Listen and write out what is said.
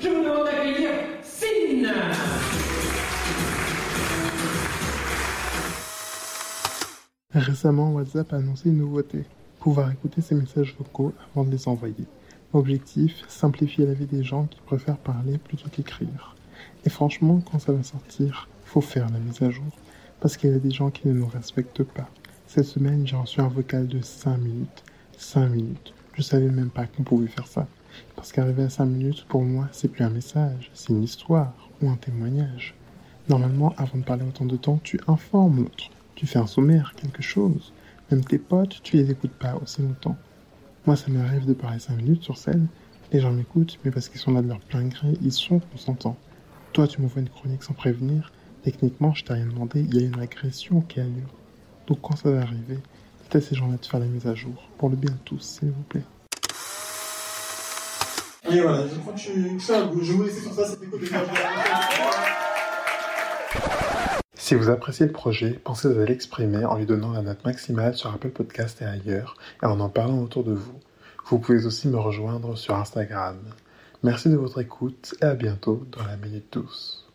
je vous demande d'accueillir Sin Récemment, WhatsApp a annoncé une nouveauté pouvoir écouter ses messages vocaux avant de les envoyer. Objectif simplifier la vie des gens qui préfèrent parler plutôt qu'écrire. Et franchement, quand ça va sortir, faut faire la mise à jour parce qu'il y a des gens qui ne nous respectent pas. Cette semaine, j'ai reçu un vocal de 5 minutes. 5 minutes. Je savais même pas qu'on pouvait faire ça. Parce qu'arriver à 5 minutes, pour moi, c'est plus un message, c'est une histoire ou un témoignage. Normalement, avant de parler autant de temps, tu informes l'autre. Tu fais un sommaire, quelque chose. Même tes potes, tu les écoutes pas aussi longtemps. Moi, ça m'arrive de parler 5 minutes sur scène. Les gens m'écoutent, mais parce qu'ils sont là de leur plein gré, ils sont consentants. Toi, tu m'envoies une chronique sans prévenir. Techniquement, je t'ai rien demandé, il y a une agression qui a lieu. Donc quand ça va arriver, dites à ces gens-là de faire la mise à jour. Pour le bien de tous, s'il vous plaît. Si vous appréciez le projet, pensez à l'exprimer en lui donnant la note maximale sur Apple Podcast et ailleurs, et en en parlant autour de vous. Vous pouvez aussi me rejoindre sur Instagram. Merci de votre écoute et à bientôt dans la Minute Douce.